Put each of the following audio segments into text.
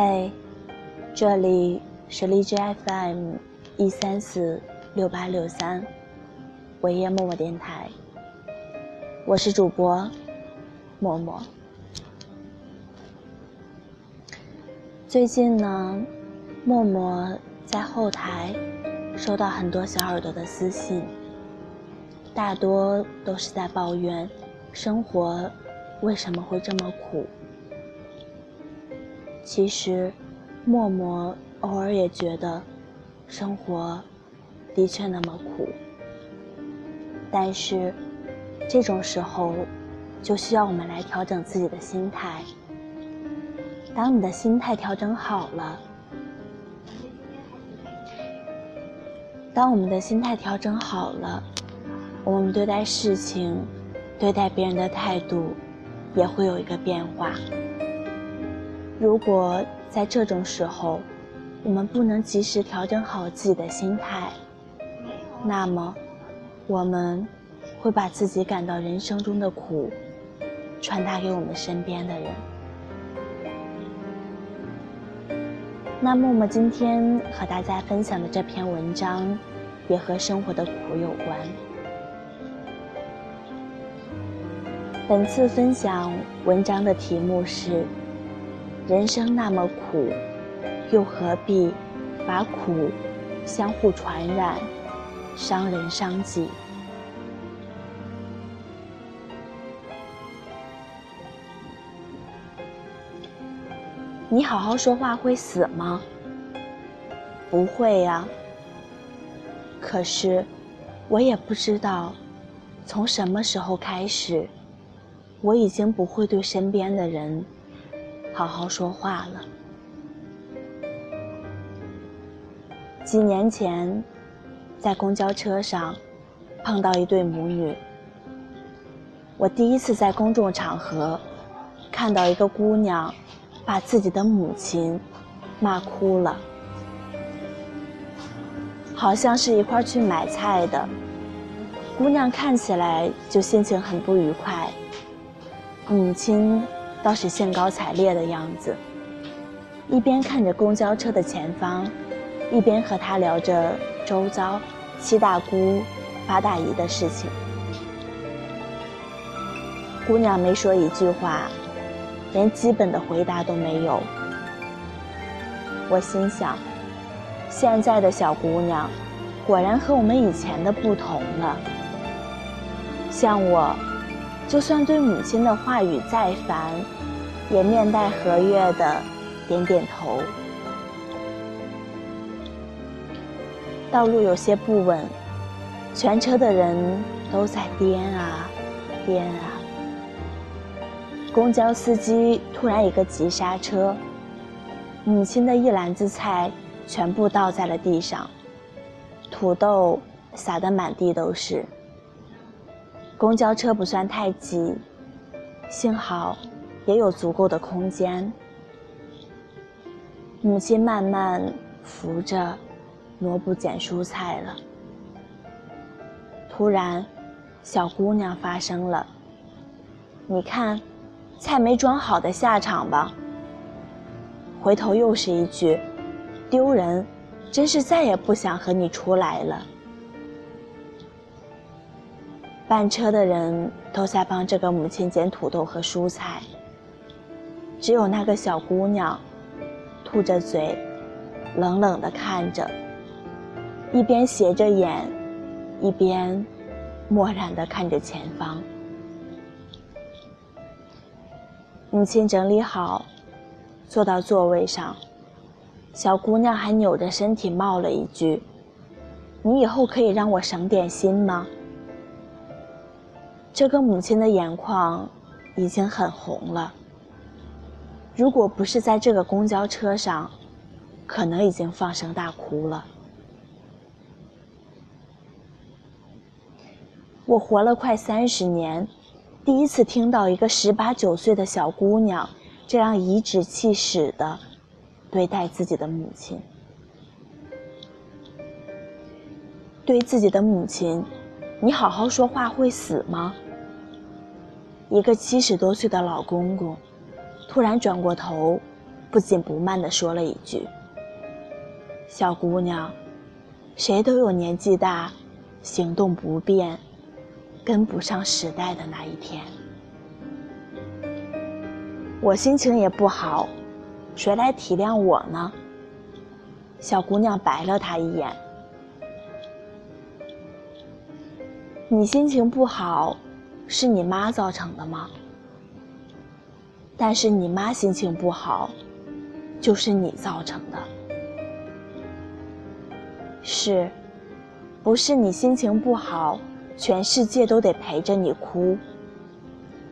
嘿，这里是荔枝 FM 一三四六八六三，维叶默默电台，我是主播默默。最近呢，默默在后台收到很多小耳朵的私信，大多都是在抱怨生活为什么会这么苦。其实，默默偶尔也觉得生活的确那么苦，但是这种时候就需要我们来调整自己的心态。当你的心态调整好了，当我们的心态调整好了，我们对待事情、对待别人的态度也会有一个变化。如果在这种时候，我们不能及时调整好自己的心态，那么我们会把自己感到人生中的苦传达给我们身边的人。那默默今天和大家分享的这篇文章，也和生活的苦有关。本次分享文章的题目是。人生那么苦，又何必把苦相互传染，伤人伤己？你好好说话会死吗？不会呀。可是，我也不知道从什么时候开始，我已经不会对身边的人。好好说话了。几年前，在公交车上碰到一对母女，我第一次在公众场合看到一个姑娘把自己的母亲骂哭了，好像是一块去买菜的姑娘，看起来就心情很不愉快，母亲。倒是兴高采烈的样子，一边看着公交车的前方，一边和他聊着周遭七大姑八大姨的事情。姑娘没说一句话，连基本的回答都没有。我心想，现在的小姑娘，果然和我们以前的不同了。像我。就算对母亲的话语再烦，也面带和悦的点点头。道路有些不稳，全车的人都在颠啊颠啊。公交司机突然一个急刹车，母亲的一篮子菜全部倒在了地上，土豆撒得满地都是。公交车不算太挤，幸好也有足够的空间。母亲慢慢扶着，挪步捡蔬菜了。突然，小姑娘发声了：“你看，菜没装好的下场吧。”回头又是一句：“丢人，真是再也不想和你出来了。”班车的人都在帮这个母亲捡土豆和蔬菜，只有那个小姑娘，吐着嘴，冷冷地看着，一边斜着眼，一边漠然地看着前方。母亲整理好，坐到座位上，小姑娘还扭着身体冒了一句：“你以后可以让我省点心吗？”这个母亲的眼眶已经很红了。如果不是在这个公交车上，可能已经放声大哭了。我活了快三十年，第一次听到一个十八九岁的小姑娘这样颐指气使的对待自己的母亲。对自己的母亲，你好好说话会死吗？一个七十多岁的老公公，突然转过头，不紧不慢地说了一句：“小姑娘，谁都有年纪大、行动不便、跟不上时代的那一天。我心情也不好，谁来体谅我呢？”小姑娘白了他一眼：“你心情不好，是你妈造成的吗？”但是你妈心情不好，就是你造成的。是，不是你心情不好，全世界都得陪着你哭；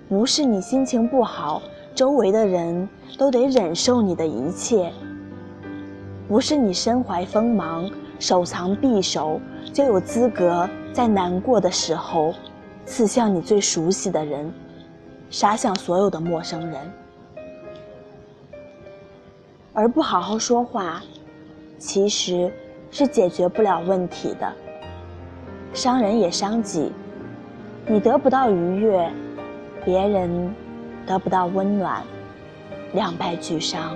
不是你心情不好，周围的人都得忍受你的一切；不是你身怀锋芒，手藏匕首，就有资格在难过的时候，刺向你最熟悉的人。杀向所有的陌生人，而不好好说话，其实是解决不了问题的。伤人也伤己，你得不到愉悦，别人得不到温暖，两败俱伤。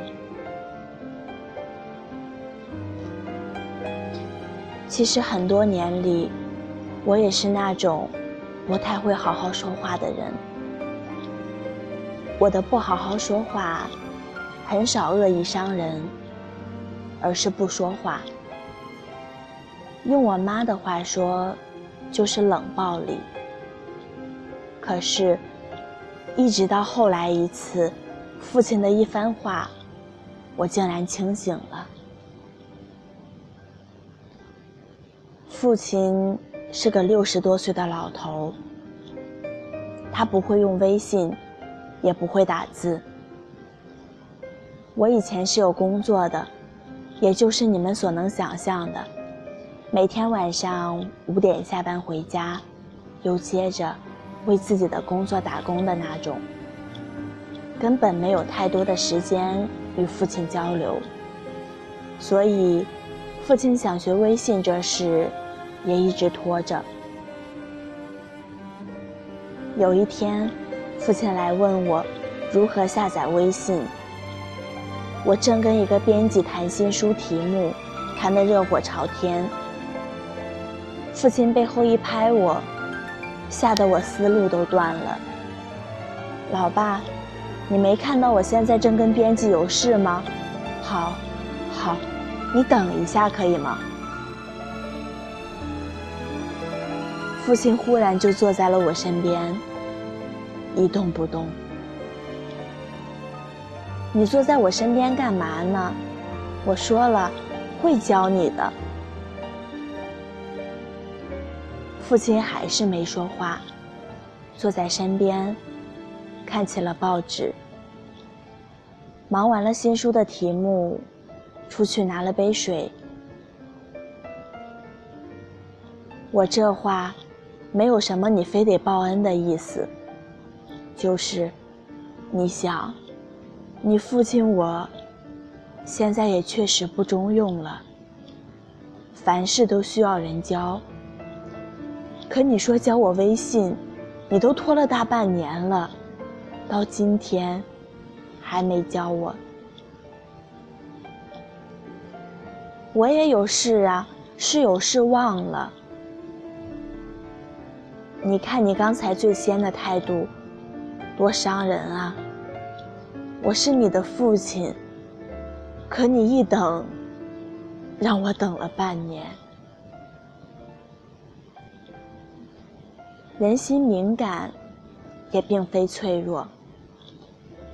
其实很多年里，我也是那种不太会好好说话的人。我的不好好说话，很少恶意伤人，而是不说话。用我妈的话说，就是冷暴力。可是，一直到后来一次，父亲的一番话，我竟然清醒了。父亲是个六十多岁的老头，他不会用微信。也不会打字。我以前是有工作的，也就是你们所能想象的，每天晚上五点下班回家，又接着为自己的工作打工的那种，根本没有太多的时间与父亲交流。所以，父亲想学微信这事，也一直拖着。有一天。父亲来问我如何下载微信，我正跟一个编辑谈新书题目，谈得热火朝天。父亲背后一拍我，吓得我思路都断了。老爸，你没看到我现在正跟编辑有事吗？好，好，你等一下可以吗？父亲忽然就坐在了我身边。一动不动。你坐在我身边干嘛呢？我说了，会教你的。父亲还是没说话，坐在身边，看起了报纸。忙完了新书的题目，出去拿了杯水。我这话，没有什么你非得报恩的意思。就是，你想，你父亲我，现在也确实不中用了。凡事都需要人教，可你说教我微信，你都拖了大半年了，到今天还没教我。我也有事啊，是有事忘了。你看你刚才最先的态度。多伤人啊！我是你的父亲，可你一等，让我等了半年。人心敏感，也并非脆弱。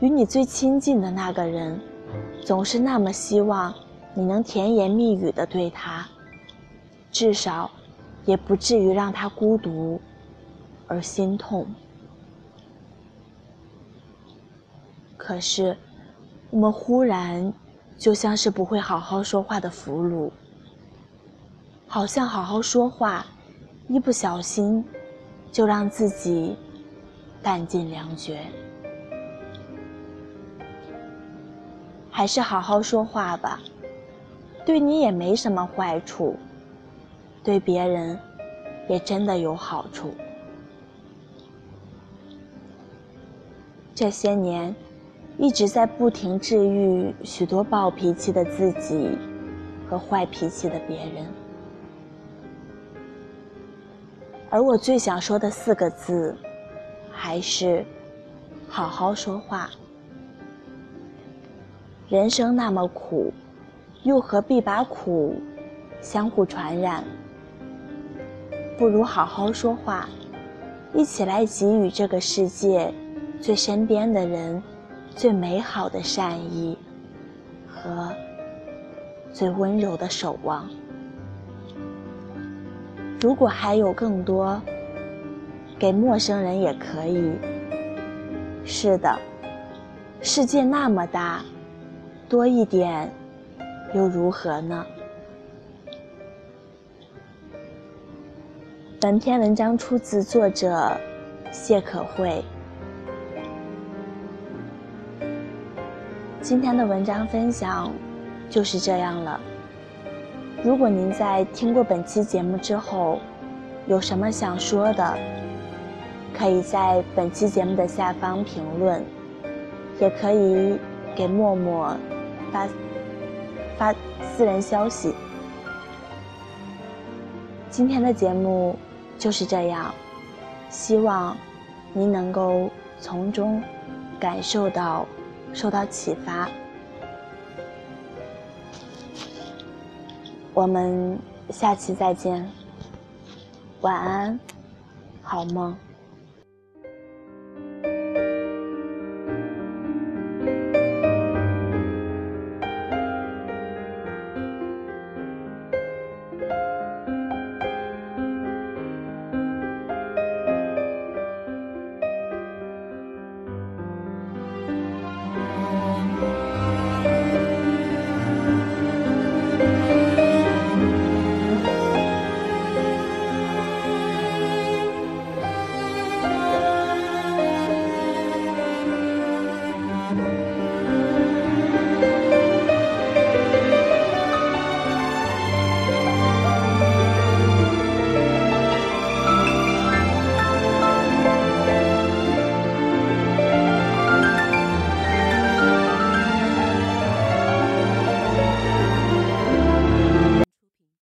与你最亲近的那个人，总是那么希望你能甜言蜜语的对他，至少，也不至于让他孤独而心痛。可是，我们忽然就像是不会好好说话的俘虏，好像好好说话，一不小心就让自己弹尽粮绝。还是好好说话吧，对你也没什么坏处，对别人也真的有好处。这些年。一直在不停治愈许多暴脾气的自己和坏脾气的别人。而我最想说的四个字，还是好好说话。人生那么苦，又何必把苦相互传染？不如好好说话，一起来给予这个世界最身边的人最美好的善意和最温柔的守望。如果还有更多，给陌生人也可以。是的，世界那么大。多一点，又如何呢？本篇文章出自作者谢可慧。今天的文章分享就是这样了。如果您在听过本期节目之后，有什么想说的，可以在本期节目的下方评论，也可以给默默。发发私人消息。今天的节目就是这样，希望您能够从中感受到、受到启发。我们下期再见，晚安，好梦。